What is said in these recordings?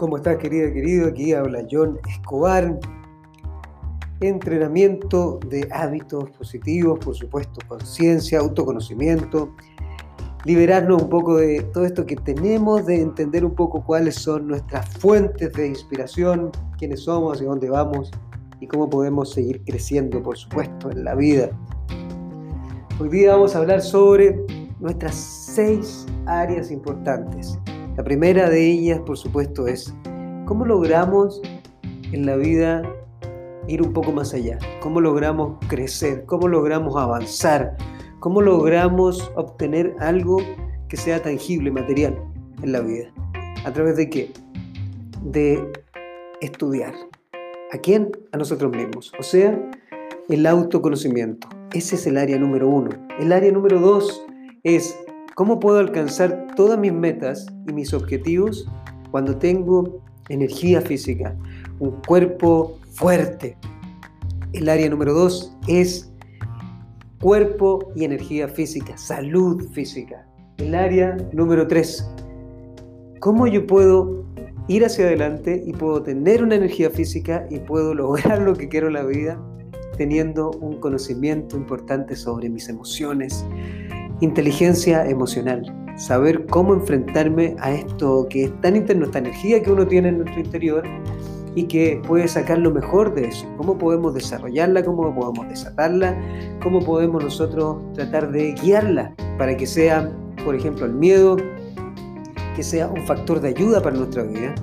¿Cómo estás, querida, querido? Aquí habla John Escobar. Entrenamiento de hábitos positivos, por supuesto, conciencia, autoconocimiento, liberarnos un poco de todo esto que tenemos, de entender un poco cuáles son nuestras fuentes de inspiración, quiénes somos, hacia dónde vamos y cómo podemos seguir creciendo, por supuesto, en la vida. Hoy día vamos a hablar sobre nuestras seis áreas importantes. La primera de ellas, por supuesto, es cómo logramos en la vida ir un poco más allá, cómo logramos crecer, cómo logramos avanzar, cómo logramos obtener algo que sea tangible, material en la vida. ¿A través de qué? De estudiar. ¿A quién? A nosotros mismos. O sea, el autoconocimiento. Ese es el área número uno. El área número dos es cómo puedo alcanzar todas mis metas y mis objetivos cuando tengo energía física, un cuerpo fuerte. El área número dos es cuerpo y energía física, salud física. El área número tres, cómo yo puedo ir hacia adelante y puedo tener una energía física y puedo lograr lo que quiero en la vida teniendo un conocimiento importante sobre mis emociones, inteligencia emocional, saber cómo enfrentarme a esto que es tan interno, esta energía que uno tiene en nuestro interior y que puede sacar lo mejor de eso, cómo podemos desarrollarla, cómo podemos desatarla, cómo podemos nosotros tratar de guiarla para que sea, por ejemplo, el miedo, que sea un factor de ayuda para nuestra vida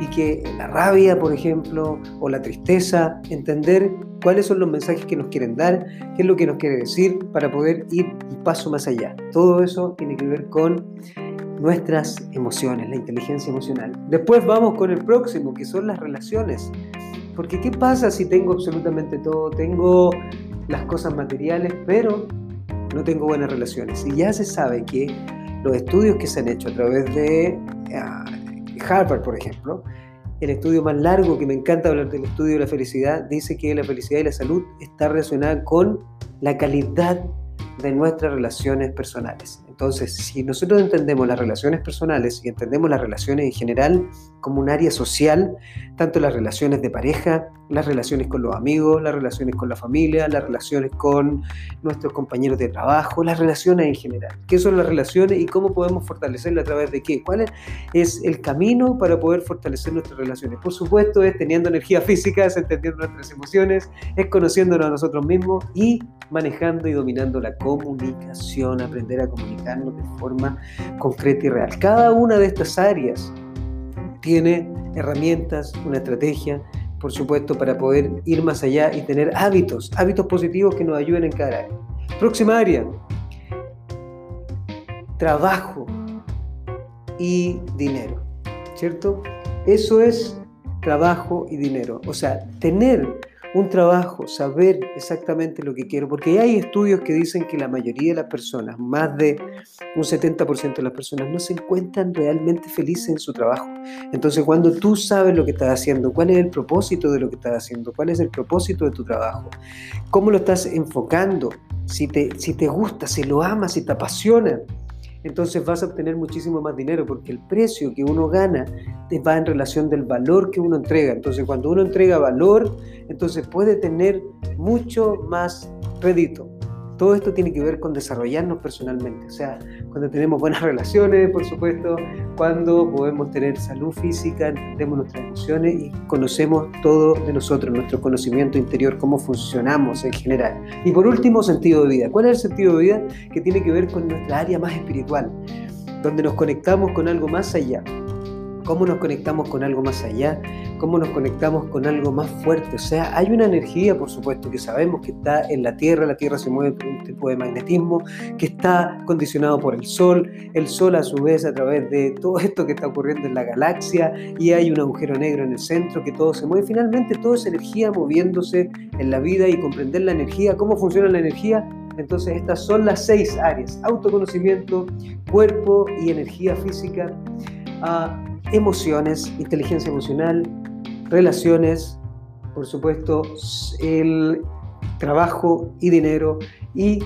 y que la rabia, por ejemplo, o la tristeza, entender cuáles son los mensajes que nos quieren dar, qué es lo que nos quiere decir para poder ir un paso más allá. Todo eso tiene que ver con nuestras emociones, la inteligencia emocional. Después vamos con el próximo, que son las relaciones. Porque ¿qué pasa si tengo absolutamente todo? Tengo las cosas materiales, pero no tengo buenas relaciones. Y ya se sabe que los estudios que se han hecho a través de ah, Harvard, por ejemplo, el estudio más largo que me encanta hablar del estudio de la felicidad, dice que la felicidad y la salud está relacionada con la calidad de nuestras relaciones personales. Entonces, si nosotros entendemos las relaciones personales y entendemos las relaciones en general como un área social, tanto las relaciones de pareja, las relaciones con los amigos, las relaciones con la familia, las relaciones con nuestros compañeros de trabajo, las relaciones en general. ¿Qué son las relaciones y cómo podemos fortalecerlas a través de qué? ¿Cuál es el camino para poder fortalecer nuestras relaciones? Por supuesto, es teniendo energía física, es entendiendo nuestras emociones, es conociéndonos a nosotros mismos y manejando y dominando la comunicación, aprender a de forma concreta y real. Cada una de estas áreas tiene herramientas, una estrategia, por supuesto, para poder ir más allá y tener hábitos, hábitos positivos que nos ayuden en cada área. Próxima área, trabajo y dinero, ¿cierto? Eso es trabajo y dinero. O sea, tener un trabajo, saber exactamente lo que quiero, porque hay estudios que dicen que la mayoría de las personas, más de un 70% de las personas, no se encuentran realmente felices en su trabajo. Entonces, cuando tú sabes lo que estás haciendo, cuál es el propósito de lo que estás haciendo, cuál es el propósito de tu trabajo, cómo lo estás enfocando, si te, si te gusta, si lo amas, si te apasiona, entonces vas a obtener muchísimo más dinero porque el precio que uno gana va en relación del valor que uno entrega. Entonces cuando uno entrega valor, entonces puede tener mucho más rédito. Todo esto tiene que ver con desarrollarnos personalmente, o sea, cuando tenemos buenas relaciones, por supuesto, cuando podemos tener salud física, entendemos nuestras emociones y conocemos todo de nosotros, nuestro conocimiento interior, cómo funcionamos en general. Y por último, sentido de vida. ¿Cuál es el sentido de vida? Que tiene que ver con nuestra área más espiritual, donde nos conectamos con algo más allá cómo nos conectamos con algo más allá, cómo nos conectamos con algo más fuerte. O sea, hay una energía, por supuesto, que sabemos que está en la Tierra, la Tierra se mueve por un tipo de magnetismo, que está condicionado por el Sol, el Sol a su vez a través de todo esto que está ocurriendo en la galaxia, y hay un agujero negro en el centro, que todo se mueve. Finalmente, todo es energía moviéndose en la vida y comprender la energía, cómo funciona la energía entonces estas son las seis áreas, autoconocimiento, cuerpo y energía física. Ah, emociones, inteligencia emocional, relaciones, por supuesto, el trabajo y dinero y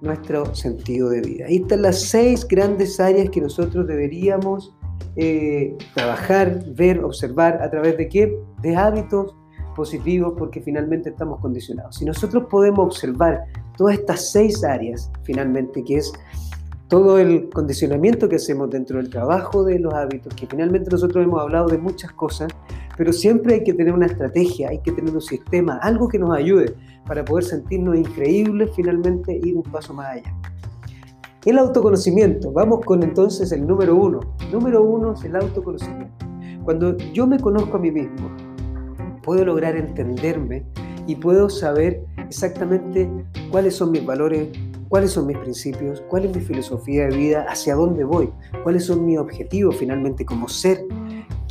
nuestro sentido de vida. Ahí están las seis grandes áreas que nosotros deberíamos eh, trabajar, ver, observar a través de qué? De hábitos positivos porque finalmente estamos condicionados. Si nosotros podemos observar todas estas seis áreas, finalmente, que es todo el condicionamiento que hacemos dentro del trabajo de los hábitos, que finalmente nosotros hemos hablado de muchas cosas, pero siempre hay que tener una estrategia, hay que tener un sistema, algo que nos ayude para poder sentirnos increíbles finalmente e ir un paso más allá. El autoconocimiento, vamos con entonces el número uno. Número uno es el autoconocimiento. Cuando yo me conozco a mí mismo, puedo lograr entenderme y puedo saber exactamente cuáles son mis valores, cuáles son mis principios, cuál es mi filosofía de vida, hacia dónde voy, cuáles son mis objetivos finalmente como ser,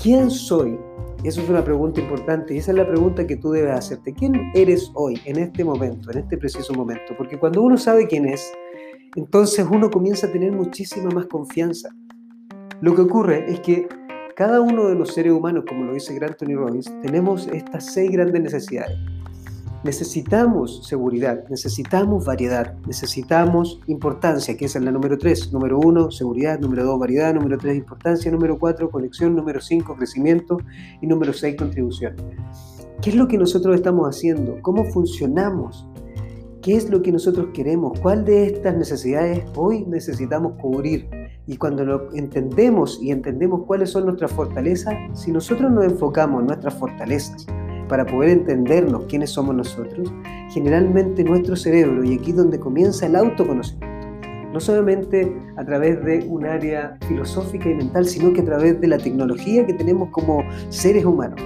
quién soy. Eso es una pregunta importante y esa es la pregunta que tú debes hacerte. ¿Quién eres hoy, en este momento, en este preciso momento? Porque cuando uno sabe quién es, entonces uno comienza a tener muchísima más confianza. Lo que ocurre es que cada uno de los seres humanos, como lo dice Grant Tony Robbins, tenemos estas seis grandes necesidades. Necesitamos seguridad, necesitamos variedad, necesitamos importancia, que es la número tres. Número uno, seguridad. Número dos, variedad. Número tres, importancia. Número cuatro, conexión. Número cinco, crecimiento. Y número seis, contribución. ¿Qué es lo que nosotros estamos haciendo? ¿Cómo funcionamos? ¿Qué es lo que nosotros queremos? ¿Cuál de estas necesidades hoy necesitamos cubrir? Y cuando lo entendemos y entendemos cuáles son nuestras fortalezas, si nosotros nos enfocamos en nuestras fortalezas para poder entendernos quiénes somos nosotros, generalmente nuestro cerebro, y aquí es donde comienza el autoconocimiento, no solamente a través de un área filosófica y mental, sino que a través de la tecnología que tenemos como seres humanos.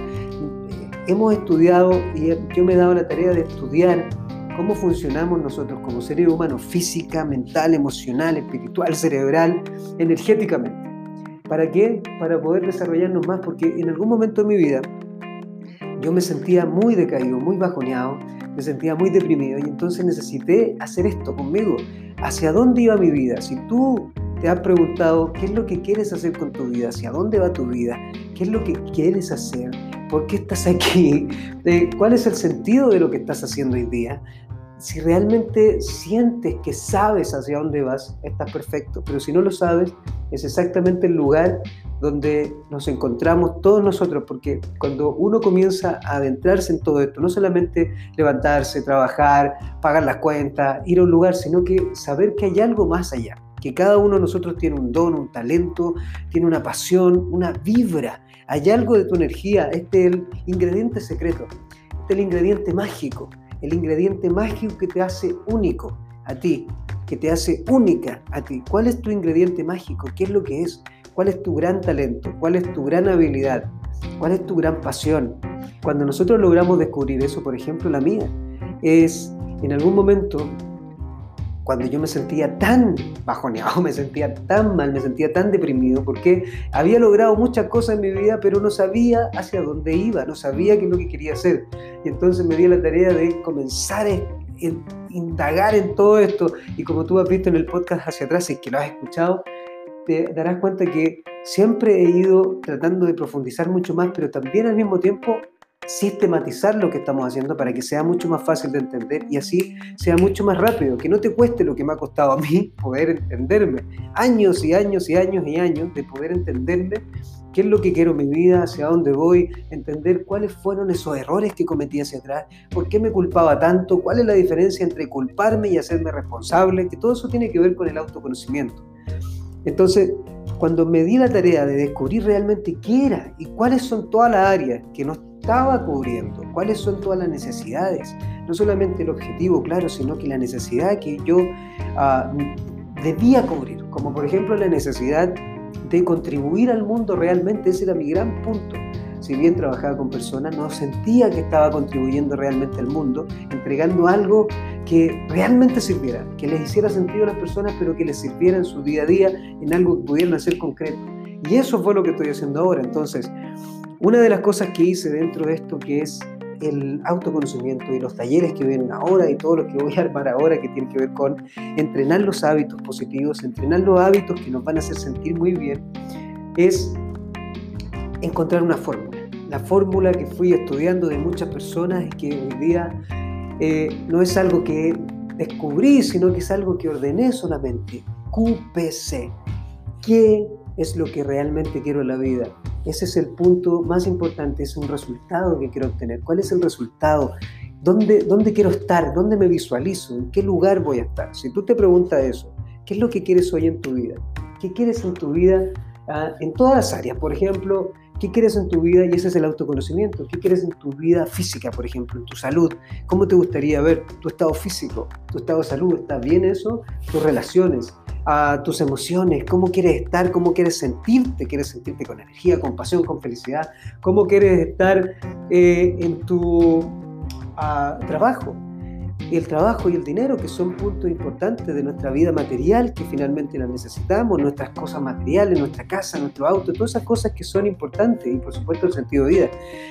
Hemos estudiado y yo me he dado la tarea de estudiar cómo funcionamos nosotros como seres humanos, física, mental, emocional, espiritual, cerebral, energéticamente. ¿Para qué? Para poder desarrollarnos más, porque en algún momento de mi vida yo me sentía muy decaído, muy bajoneado, me sentía muy deprimido y entonces necesité hacer esto conmigo. ¿Hacia dónde iba mi vida? Si tú te has preguntado qué es lo que quieres hacer con tu vida, hacia dónde va tu vida, qué es lo que quieres hacer, por qué estás aquí, eh, cuál es el sentido de lo que estás haciendo hoy día, si realmente sientes que sabes hacia dónde vas, estás perfecto. Pero si no lo sabes, es exactamente el lugar donde nos encontramos todos nosotros, porque cuando uno comienza a adentrarse en todo esto, no solamente levantarse, trabajar, pagar las cuentas, ir a un lugar, sino que saber que hay algo más allá, que cada uno de nosotros tiene un don, un talento, tiene una pasión, una vibra, hay algo de tu energía, este es el ingrediente secreto, este es el ingrediente mágico el ingrediente mágico que te hace único a ti, que te hace única a ti. ¿Cuál es tu ingrediente mágico? ¿Qué es lo que es? ¿Cuál es tu gran talento? ¿Cuál es tu gran habilidad? ¿Cuál es tu gran pasión? Cuando nosotros logramos descubrir eso, por ejemplo, la mía, es en algún momento cuando yo me sentía tan bajoneado, me sentía tan mal, me sentía tan deprimido, porque había logrado muchas cosas en mi vida, pero no sabía hacia dónde iba, no sabía qué es lo que quería hacer. Y entonces me di la tarea de comenzar a indagar en todo esto. Y como tú has visto en el podcast hacia atrás, y que lo has escuchado, te darás cuenta que siempre he ido tratando de profundizar mucho más, pero también al mismo tiempo sistematizar lo que estamos haciendo para que sea mucho más fácil de entender y así sea mucho más rápido, que no te cueste lo que me ha costado a mí poder entenderme. Años y años y años y años de poder entenderme qué es lo que quiero en mi vida, hacia dónde voy, entender cuáles fueron esos errores que cometí hacia atrás, por qué me culpaba tanto, cuál es la diferencia entre culparme y hacerme responsable, que todo eso tiene que ver con el autoconocimiento. Entonces, cuando me di la tarea de descubrir realmente qué era y cuáles son todas las áreas que no estaba cubriendo, cuáles son todas las necesidades, no solamente el objetivo, claro, sino que la necesidad que yo ah, debía cubrir, como por ejemplo la necesidad de contribuir al mundo realmente, ese era mi gran punto. Si bien trabajaba con personas, no sentía que estaba contribuyendo realmente al mundo, entregando algo que realmente sirviera, que les hiciera sentido a las personas, pero que les sirviera en su día a día, en algo que pudieran hacer concreto. Y eso fue lo que estoy haciendo ahora. Entonces, una de las cosas que hice dentro de esto, que es el autoconocimiento y los talleres que vienen ahora y todo lo que voy a armar ahora que tiene que ver con entrenar los hábitos positivos, entrenar los hábitos que nos van a hacer sentir muy bien, es encontrar una fórmula. La fórmula que fui estudiando de muchas personas es que hoy día eh, no es algo que descubrí, sino que es algo que ordené solamente. QPC. ¿Qué es lo que realmente quiero en la vida. Ese es el punto más importante, es un resultado que quiero obtener. ¿Cuál es el resultado? ¿Dónde, ¿Dónde quiero estar? ¿Dónde me visualizo? ¿En qué lugar voy a estar? Si tú te preguntas eso, ¿qué es lo que quieres hoy en tu vida? ¿Qué quieres en tu vida ah, en todas las áreas? Por ejemplo, ¿Qué quieres en tu vida? Y ese es el autoconocimiento. ¿Qué quieres en tu vida física, por ejemplo, en tu salud? ¿Cómo te gustaría ver tu estado físico, tu estado de salud? ¿Está bien eso? Tus relaciones, a tus emociones, cómo quieres estar, cómo quieres sentirte, quieres sentirte con energía, con pasión, con felicidad, cómo quieres estar eh, en tu ah, trabajo, el trabajo y el dinero, que son puntos importantes de nuestra vida material, que finalmente las necesitamos, nuestras cosas materiales, nuestra casa, nuestro auto, todas esas cosas que son importantes, y por supuesto el sentido de vida,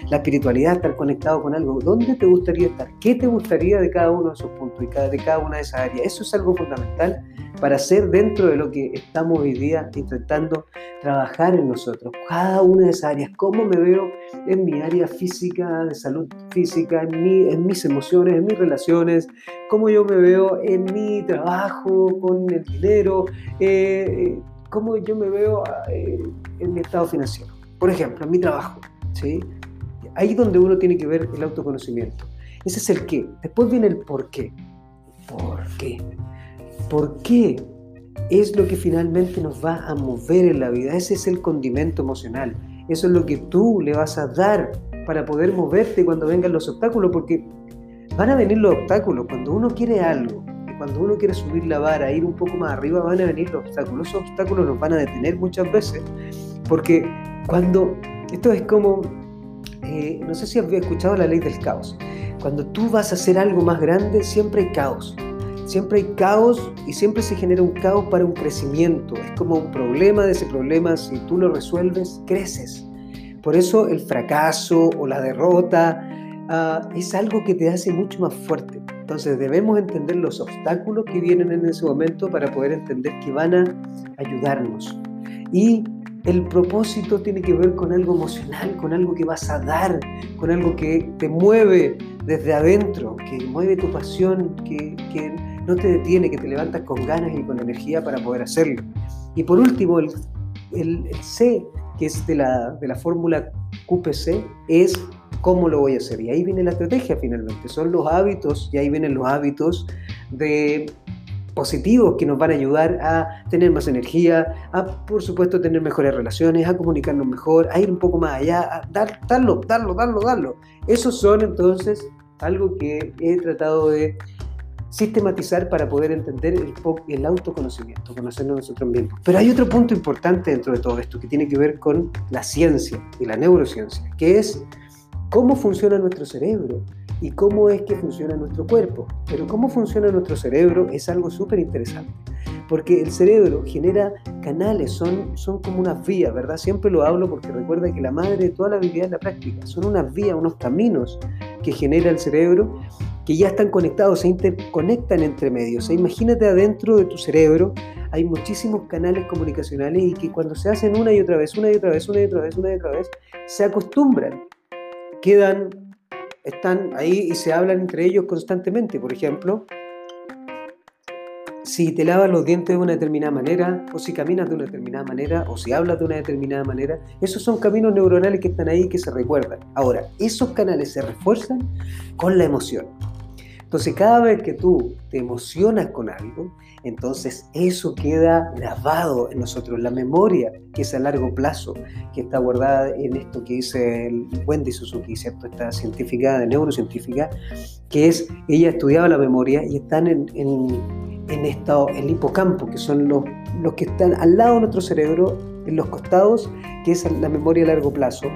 la espiritualidad, estar conectado con algo. ¿Dónde te gustaría estar? ¿Qué te gustaría de cada uno de esos puntos y de cada una de esas áreas? Eso es algo fundamental para ser dentro de lo que estamos hoy día intentando trabajar en nosotros. Cada una de esas áreas, cómo me veo en mi área física, de salud física, en, mi, en mis emociones, en mis relaciones, cómo yo me veo en mi trabajo, con el dinero, eh, cómo yo me veo eh, en mi estado financiero. Por ejemplo, en mi trabajo. ¿sí? Ahí donde uno tiene que ver el autoconocimiento. Ese es el qué. Después viene el por qué. ¿Por qué? ¿Por qué? Es lo que finalmente nos va a mover en la vida. Ese es el condimento emocional. Eso es lo que tú le vas a dar para poder moverte cuando vengan los obstáculos, porque van a venir los obstáculos. Cuando uno quiere algo, cuando uno quiere subir la vara, ir un poco más arriba, van a venir los obstáculos. Esos obstáculos nos van a detener muchas veces, porque cuando, esto es como, eh, no sé si había escuchado la ley del caos. Cuando tú vas a hacer algo más grande, siempre hay caos. Siempre hay caos y siempre se genera un caos para un crecimiento. Es como un problema de ese problema, si tú lo resuelves, creces. Por eso el fracaso o la derrota ah, es algo que te hace mucho más fuerte. Entonces debemos entender los obstáculos que vienen en ese momento para poder entender que van a ayudarnos. Y el propósito tiene que ver con algo emocional, con algo que vas a dar, con algo que te mueve desde adentro, que mueve tu pasión, que, que no te detiene, que te levantas con ganas y con energía para poder hacerlo. Y por último, el, el, C, que es de la, de la fórmula QPC, es cómo lo voy a hacer. Y ahí viene la estrategia finalmente, son los hábitos, y ahí vienen los hábitos de positivos que nos van a ayudar a tener más energía, a por supuesto tener mejores relaciones, a comunicarnos mejor, a ir un poco más allá, a dar, darlo, darlo, darlo, darlo. Esos son entonces algo que he tratado de sistematizar para poder entender el, el autoconocimiento, conocernos nosotros mismos. Pero hay otro punto importante dentro de todo esto que tiene que ver con la ciencia y la neurociencia, que es cómo funciona nuestro cerebro y cómo es que funciona nuestro cuerpo. Pero cómo funciona nuestro cerebro es algo súper interesante, porque el cerebro genera canales, son, son como unas vías, ¿verdad? Siempre lo hablo porque recuerda que la madre de toda la habilidad es la práctica, son unas vías, unos caminos que genera el cerebro que ya están conectados, se interconectan entre medios. imagínate adentro de tu cerebro hay muchísimos canales comunicacionales y que cuando se hacen una y otra vez, una y otra vez, una y otra vez, una y otra vez, se acostumbran, quedan, están ahí y se hablan entre ellos constantemente. Por ejemplo, si te lavas los dientes de una determinada manera, o si caminas de una determinada manera, o si hablas de una determinada manera, esos son caminos neuronales que están ahí y que se recuerdan. Ahora, esos canales se refuerzan con la emoción. Entonces, cada vez que tú te emocionas con algo, entonces eso queda grabado en nosotros, la memoria, que es a largo plazo, que está guardada en esto que dice el Wendy Suzuki, ¿cierto? esta científica, neurocientífica, que es, ella estudiaba la memoria y están en, en, en esto, el hipocampo, que son los, los que están al lado de nuestro cerebro, en los costados, que es la memoria a largo plazo,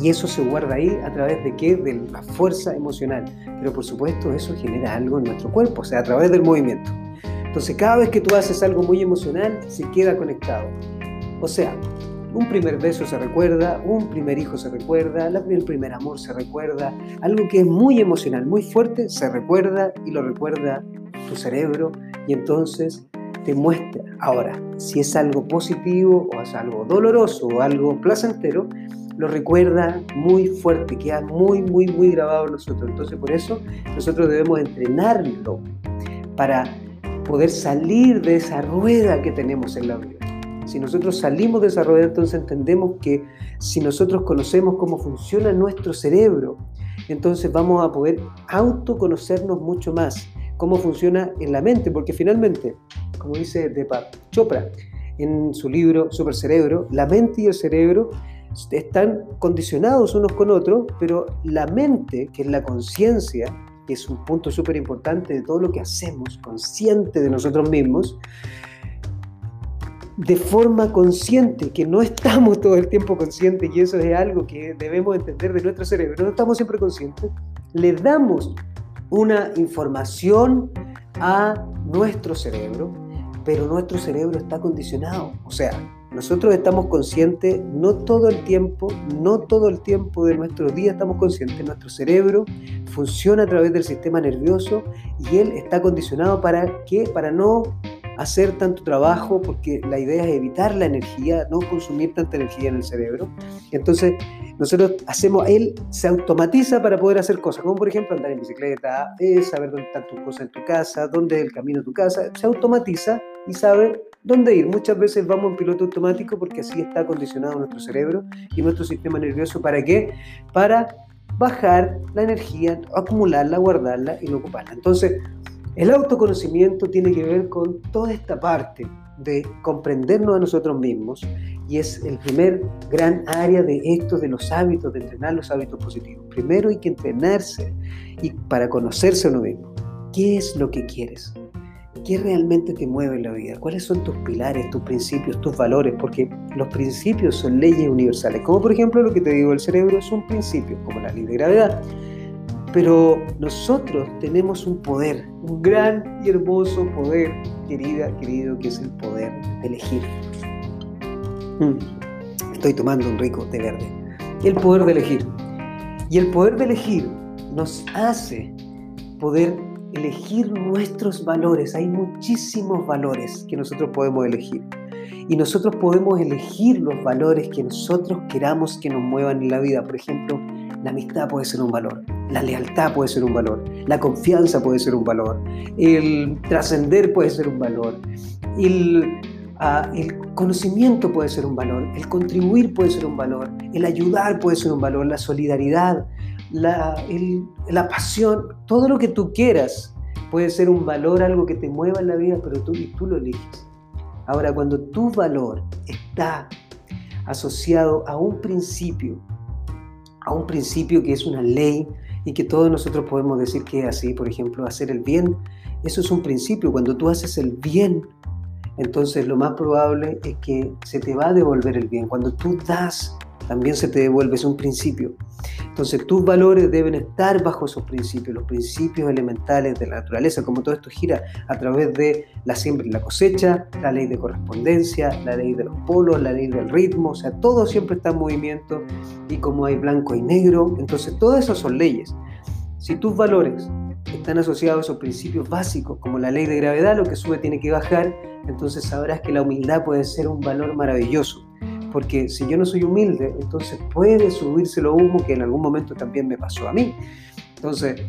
y eso se guarda ahí a través de qué? De la fuerza emocional. Pero por supuesto eso genera algo en nuestro cuerpo, o sea, a través del movimiento. Entonces cada vez que tú haces algo muy emocional, se queda conectado. O sea, un primer beso se recuerda, un primer hijo se recuerda, el primer amor se recuerda, algo que es muy emocional, muy fuerte, se recuerda y lo recuerda tu cerebro y entonces te muestra. Ahora, si es algo positivo o es algo doloroso o algo placentero, lo recuerda muy fuerte, queda muy, muy, muy grabado en nosotros. Entonces por eso nosotros debemos entrenarlo para poder salir de esa rueda que tenemos en la vida. Si nosotros salimos de esa rueda, entonces entendemos que si nosotros conocemos cómo funciona nuestro cerebro, entonces vamos a poder autoconocernos mucho más, cómo funciona en la mente, porque finalmente, como dice Deepak Chopra en su libro Super Cerebro, la mente y el cerebro están condicionados unos con otros, pero la mente, que es la conciencia, que es un punto súper importante de todo lo que hacemos, consciente de nosotros mismos, de forma consciente, que no estamos todo el tiempo conscientes, y eso es algo que debemos entender de nuestro cerebro, no estamos siempre conscientes, le damos una información a nuestro cerebro, pero nuestro cerebro está condicionado, o sea, nosotros estamos conscientes, no todo el tiempo, no todo el tiempo de nuestro día estamos conscientes. Nuestro cerebro funciona a través del sistema nervioso y él está condicionado para qué? Para no hacer tanto trabajo, porque la idea es evitar la energía, no consumir tanta energía en el cerebro. Entonces, nosotros hacemos, él se automatiza para poder hacer cosas, como por ejemplo andar en bicicleta, saber dónde están tus cosas en tu casa, dónde es el camino de tu casa, se automatiza y sabe dónde ir. Muchas veces vamos en piloto automático porque así está acondicionado nuestro cerebro y nuestro sistema nervioso. ¿Para qué? Para bajar la energía, acumularla, guardarla y no ocuparla. Entonces, el autoconocimiento tiene que ver con toda esta parte de comprendernos a nosotros mismos y es el primer gran área de esto de los hábitos, de entrenar los hábitos positivos. Primero hay que entrenarse y para conocerse a uno mismo. ¿Qué es lo que quieres? ¿Qué realmente te mueve en la vida? ¿Cuáles son tus pilares, tus principios, tus valores? Porque los principios son leyes universales. Como por ejemplo lo que te digo, el cerebro es un principio, como la ley de gravedad. Pero nosotros tenemos un poder, un gran y hermoso poder, querida, querido, que es el poder de elegir. Mm. Estoy tomando un rico té verde. El poder de elegir. Y el poder de elegir nos hace poder elegir nuestros valores. Hay muchísimos valores que nosotros podemos elegir. Y nosotros podemos elegir los valores que nosotros queramos que nos muevan en la vida. Por ejemplo, la amistad puede ser un valor, la lealtad puede ser un valor, la confianza puede ser un valor, el trascender puede ser un valor, el, ah, conocimiento puede ser un valor, el contribuir puede ser un valor, el ayudar puede ser un valor, la solidaridad, la, la pasión, todo lo que tú quieras puede ser un valor, algo que te mueva en la vida, pero tú, y tú lo eliges. Ahora, cuando tu valor está asociado a un principio, a un principio que es una ley y que todos nosotros podemos decir que es así, por ejemplo, hacer el bien, eso es un principio. Cuando tú haces el bien, entonces lo más probable es que se te va a devolver el bien. Cuando tú das también se te devuelve, es un principio. Entonces tus valores deben estar bajo esos principios, los principios elementales de la naturaleza, como todo esto gira a través de la siembra y la cosecha, la ley de correspondencia, la ley de los polos, la ley del ritmo, o sea, todo siempre está en movimiento y como hay blanco y negro, entonces todas esas son leyes. Si tus valores están asociados a esos principios básicos, como la ley de gravedad, lo que sube tiene que bajar, entonces sabrás que la humildad puede ser un valor maravilloso porque si yo no soy humilde, entonces puede subirse lo humo que en algún momento también me pasó a mí. Entonces,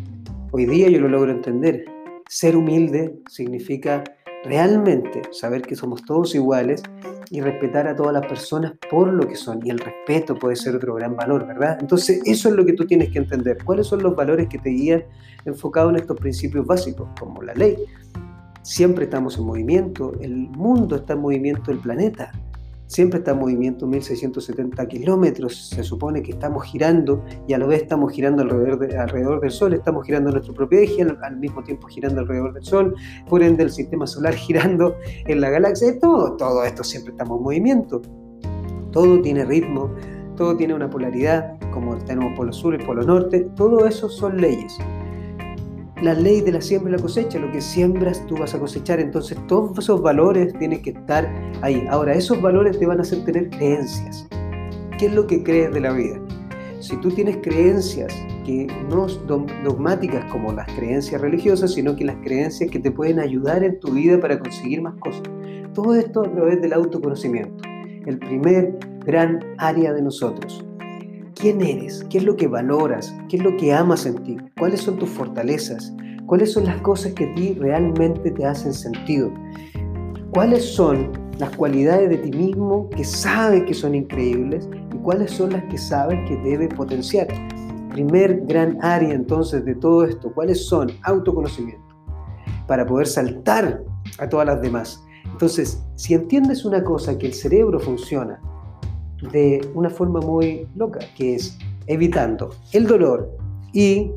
hoy día yo lo logro entender. Ser humilde significa realmente saber que somos todos iguales y respetar a todas las personas por lo que son. Y el respeto puede ser otro gran valor, ¿verdad? Entonces, eso es lo que tú tienes que entender. ¿Cuáles son los valores que te guían enfocados en estos principios básicos, como la ley? Siempre estamos en movimiento, el mundo está en movimiento, el planeta siempre está en movimiento 1670 kilómetros, se supone que estamos girando y a la vez estamos girando alrededor, alrededor del Sol, estamos girando nuestro propio eje, al, mismo tiempo girando alrededor del Sol, por ende el sistema solar girando en la galaxia, todo, todo esto siempre estamos en movimiento, todo tiene ritmo, todo tiene una polaridad, como tenemos polo sur y polo norte, todo eso son leyes la ley de la siembra y la cosecha, lo que siembras tú vas a cosechar, entonces todos esos valores tienen que estar ahí. Ahora, esos valores te van a hacer tener creencias. ¿Qué es lo que crees de la vida? Si tú tienes creencias que no son dogmáticas como las creencias religiosas, sino que las creencias que te pueden ayudar en tu vida para conseguir más cosas. Todo esto a través del autoconocimiento, el primer gran área de nosotros quién eres, qué es lo que valoras, qué es lo que amas en ti, cuáles son tus fortalezas, cuáles son las cosas que a ti realmente te hacen sentido, cuáles son las cualidades de ti mismo que sabes que son increíbles y cuáles son las que sabes que debe potenciar. Primer gran área entonces de todo esto, ¿cuáles son? Autoconocimiento, para poder saltar a todas las demás. Entonces, si entiendes una cosa, que el cerebro funciona de una forma muy loca, que es evitando el dolor y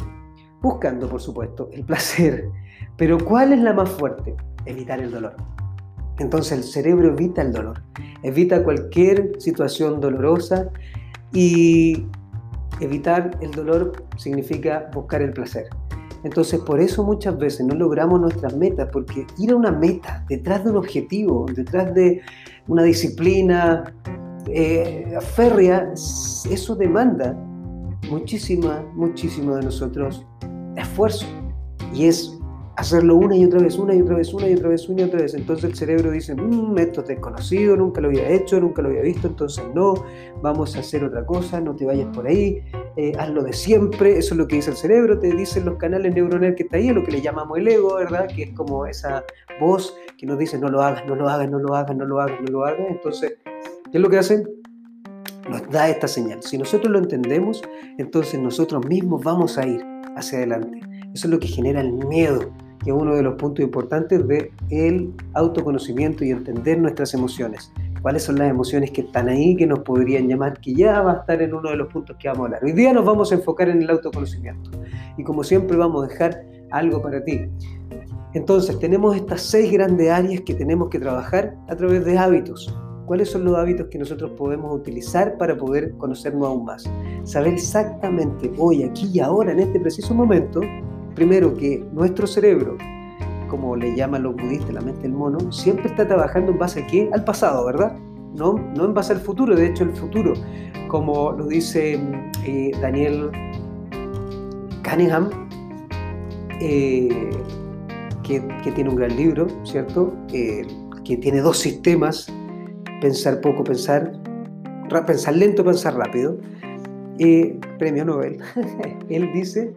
buscando, por supuesto, el placer. Pero ¿cuál es la más fuerte? Evitar el dolor. Entonces el cerebro evita el dolor, evita cualquier situación dolorosa y evitar el dolor significa buscar el placer. Entonces por eso muchas veces no logramos nuestras metas, porque ir a una meta, detrás de un objetivo, detrás de una disciplina eh, férrea, eso demanda muchísima, muchísimo de nosotros esfuerzo. Y es hacerlo una y otra vez, una y otra vez, una y otra vez, una y otra vez. Entonces el cerebro dice, mmm, esto es desconocido, nunca lo había hecho, nunca lo había visto, entonces no, vamos a hacer otra cosa, no te vayas por ahí, eh, hazlo de siempre, eso es lo que dice el cerebro, te dicen los canales neuronales que está ahí, lo que le llamamos el ego, ¿verdad? Que es como esa voz que nos dice, no lo hagas, no lo hagas, no lo hagas, no lo hagas, no lo hagas. Entonces, ¿qué es lo que hacen? Nos da esta señal. Si nosotros lo entendemos, entonces nosotros mismos vamos a ir hacia adelante. Eso es lo que genera el miedo que es uno de los puntos importantes de el autoconocimiento y entender nuestras emociones. ¿Cuáles son las emociones que están ahí, que nos podrían llamar, que ya va a estar en uno de los puntos que vamos a hablar? Hoy día nos vamos a enfocar en el autoconocimiento y como siempre vamos a dejar algo para ti. Entonces tenemos estas seis grandes áreas que tenemos que trabajar a través de hábitos. ¿Cuáles son los hábitos que nosotros podemos utilizar para poder conocernos aún más? Saber exactamente hoy, aquí y ahora, en este preciso momento, primero que nuestro cerebro, como le llaman los budistas, la mente del mono, siempre está trabajando en base a qué? Al pasado, ¿verdad? No, no en base al futuro, de hecho el futuro, como lo dice eh, Daniel Cunningham, eh, que, tiene un gran libro, ¿cierto? que tiene dos sistemas, pensar poco, pensar, pensar lento, pensar rápido, eh, premio Nobel. Él dice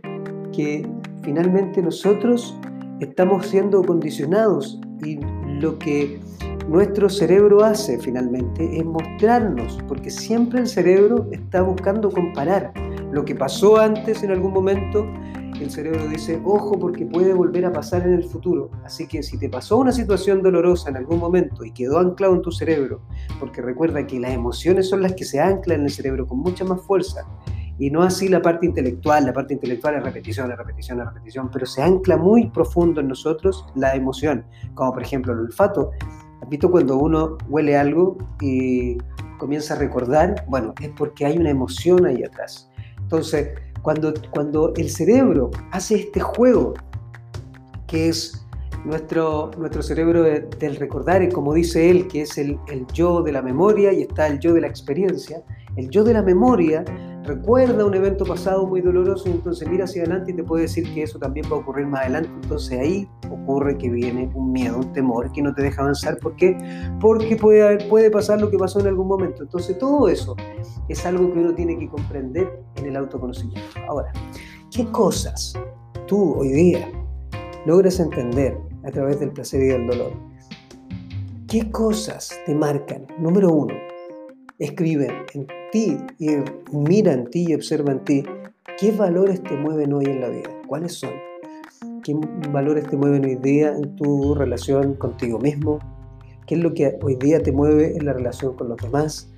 que finalmente nosotros estamos siendo condicionados y lo que nuestro cerebro hace finalmente es mostrarnos, porque siempre el cerebro está buscando comparar lo que pasó antes en algún momento. El cerebro dice, ojo, porque puede volver a pasar en el futuro. Así que si te pasó una situación dolorosa en algún momento y quedó anclado en tu cerebro, porque recuerda que las emociones son las que se anclan en el cerebro con mucha más fuerza, y no así la parte intelectual. La parte intelectual es repetición, es repetición, es repetición, pero se ancla muy profundo en nosotros la emoción, como por ejemplo el olfato. ¿Has visto cuando uno huele algo y comienza a recordar? Bueno, es porque hay una emoción ahí atrás. Entonces, cuando, cuando el cerebro hace este juego, que es nuestro, nuestro cerebro del recordar, como dice él, que es el, el yo de la memoria y está el yo de la experiencia, el yo de la memoria recuerda un evento pasado muy doloroso y entonces mira hacia adelante y te puede decir que eso también va a ocurrir más adelante. Entonces ahí ocurre que viene un miedo, un temor que no te deja avanzar. ¿Por qué? Porque puede, puede pasar lo que pasó en algún momento. Entonces todo eso es algo que uno tiene que comprender en el autoconocimiento. Ahora, ¿qué cosas tú hoy día logras entender a través del placer y del dolor? ¿Qué cosas te marcan? Número uno, escribe en ti y mira en ti y observa en ti qué valores te mueven hoy en la vida, cuáles son, qué valores te mueven hoy día en tu relación contigo mismo, qué es lo que hoy día te mueve en la relación con los demás,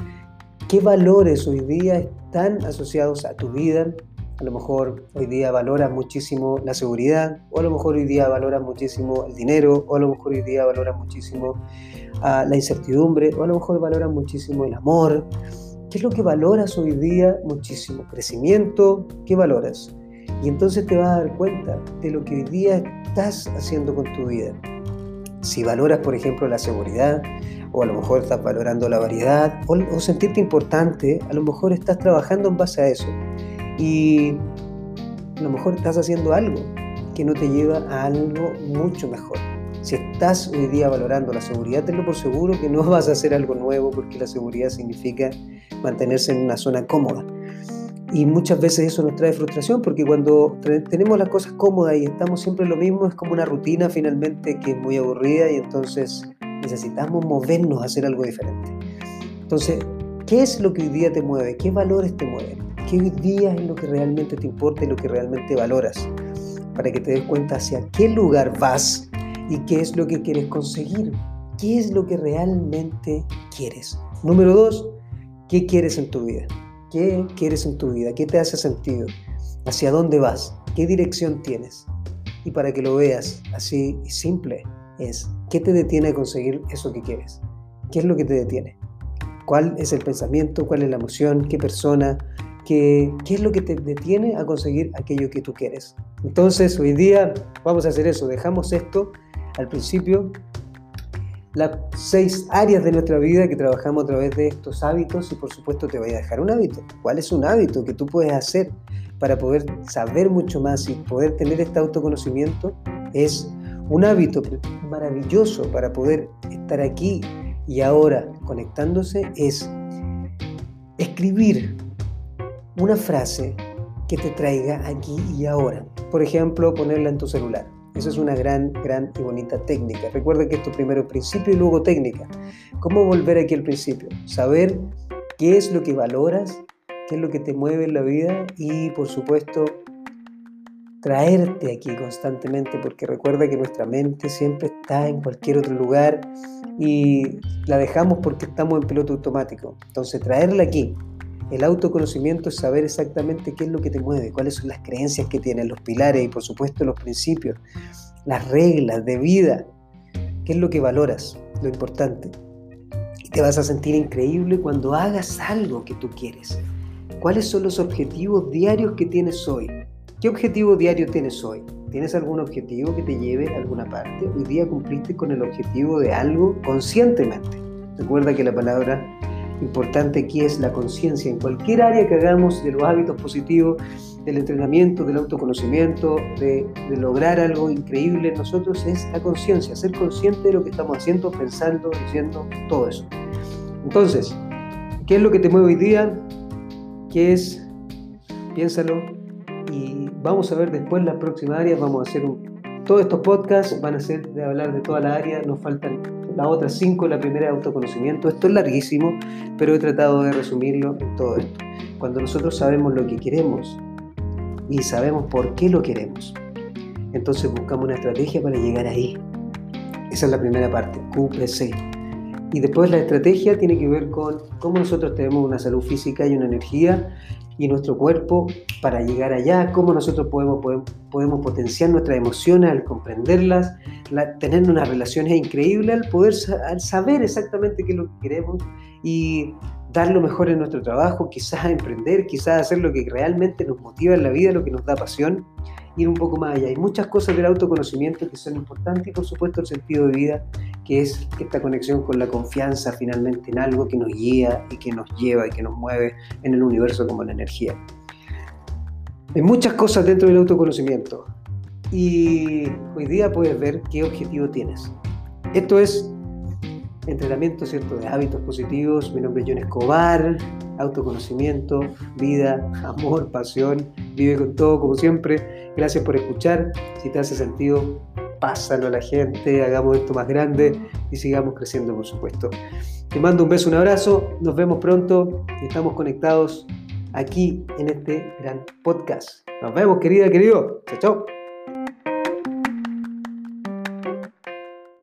qué valores hoy día están asociados a tu vida. A lo mejor hoy día valoras muchísimo la seguridad, o a lo mejor hoy día valoras muchísimo el dinero, o a lo mejor hoy día valoras muchísimo ah, la incertidumbre, o a lo mejor valoras muchísimo el amor, ¿Qué es lo que valoras hoy día muchísimo? Crecimiento, ¿qué valoras? Y entonces te vas a dar cuenta de lo que hoy día estás haciendo con tu vida. Si valoras, por ejemplo, la seguridad, o a lo mejor estás valorando la variedad, o, o sentirte importante, a lo mejor estás trabajando en base a eso. Y a lo mejor estás haciendo algo que no te lleva a algo mucho mejor. Si estás hoy día valorando la seguridad, tenlo por seguro que no vas a hacer algo nuevo porque la seguridad significa mantenerse en una zona cómoda. Y muchas veces eso nos trae frustración porque cuando tenemos las cosas cómodas y estamos siempre lo mismo, es como una rutina finalmente que es muy aburrida y entonces necesitamos movernos a hacer algo diferente. Entonces, ¿qué es lo que hoy día te mueve? ¿Qué valores te mueven? ¿Qué hoy día es lo que realmente te importa y lo que realmente valoras? Para que te des cuenta hacia qué lugar vas y qué es lo que quieres conseguir. ¿Qué es lo que realmente quieres? Número dos, ¿qué quieres en tu vida? ¿Qué quieres en tu vida? ¿Qué te hace sentido? ¿Hacia dónde vas? ¿Qué dirección tienes? Y para que lo veas así y simple, es ¿qué te detiene a conseguir eso que quieres? ¿Qué es lo que te detiene? ¿Cuál es el pensamiento? ¿Cuál es la emoción? ¿Qué persona? ¿Qué, ¿Qué es lo que te detiene a conseguir aquello que tú quieres? Entonces, hoy día vamos a hacer eso. Dejamos esto al principio las seis áreas de nuestra vida que trabajamos a través de estos hábitos y por supuesto te voy a dejar un hábito. ¿Cuál es un hábito que tú puedes hacer para poder saber mucho más y poder tener este autoconocimiento? Es un hábito maravilloso para poder estar aquí y ahora conectándose es escribir una frase que te traiga aquí y ahora. Por ejemplo, ponerla en tu celular. Esa es una gran, gran y bonita técnica. Recuerda que esto primero principio y luego técnica. ¿Cómo volver aquí al principio? Saber qué es lo que valoras, qué es lo que te mueve en la vida y por supuesto traerte aquí constantemente porque recuerda que nuestra mente siempre está en cualquier otro lugar y la dejamos porque estamos en piloto automático. Entonces traerla aquí. El autoconocimiento es saber exactamente qué es lo que te mueve, cuáles son las creencias que tienes, los pilares y por supuesto los principios, las reglas de vida, qué es lo que valoras, lo importante. Y te vas a sentir increíble cuando hagas algo que tú quieres. ¿Cuáles son los objetivos diarios que tienes hoy? ¿Qué objetivo diario tienes hoy? ¿Tienes algún objetivo que te lleve a alguna parte? Hoy día cumpliste con el objetivo de algo conscientemente. Recuerda que la palabra importante aquí es la conciencia. En cualquier área que hagamos de los hábitos positivos, del entrenamiento, del autoconocimiento, de, lograr algo increíble en nosotros, es la conciencia, ser consciente de lo que estamos haciendo, pensando, diciendo, todo eso. Entonces, ¿qué es lo que te mueve hoy día? ¿Qué es? Piénsalo, y vamos a ver después las próximas áreas, vamos a hacer un... Todos estos podcasts van a ser de hablar de toda la área, nos faltan las otras cinco, la primera de autoconocimiento, esto es larguísimo, pero he tratado de resumirlo en todo esto. Cuando nosotros sabemos lo que queremos y sabemos por qué lo queremos, entonces buscamos una estrategia para llegar ahí. Esa es la primera parte, QPC. Y después la estrategia tiene que ver con cómo nosotros tenemos una salud física y una energía y nuestro cuerpo para llegar allá, cómo nosotros podemos, podemos, potenciar nuestras emociones al comprenderlas, tener unas relaciones increíbles, al poder al saber exactamente qué es lo que queremos y dar lo mejor en nuestro trabajo, quizás emprender, quizás hacer lo que realmente nos motiva en la vida, lo que nos da pasión ir un poco más allá. Hay muchas cosas del autoconocimiento que son importantes y por supuesto el sentido de vida, que es esta conexión con la confianza finalmente en algo que nos guía y que nos lleva y que nos mueve en el universo como la energía. Hay muchas cosas dentro del autoconocimiento y hoy día puedes ver qué objetivo tienes. Esto es entrenamiento ¿cierto? de hábitos positivos. Mi nombre es John Escobar, autoconocimiento, vida, amor, pasión. Vive con todo como siempre. Gracias por escuchar. Si te hace sentido, pásalo a la gente, hagamos esto más grande y sigamos creciendo, por supuesto. Te mando un beso, un abrazo. Nos vemos pronto. Estamos conectados aquí en este gran podcast. Nos vemos, querida, querido. Chao, chao.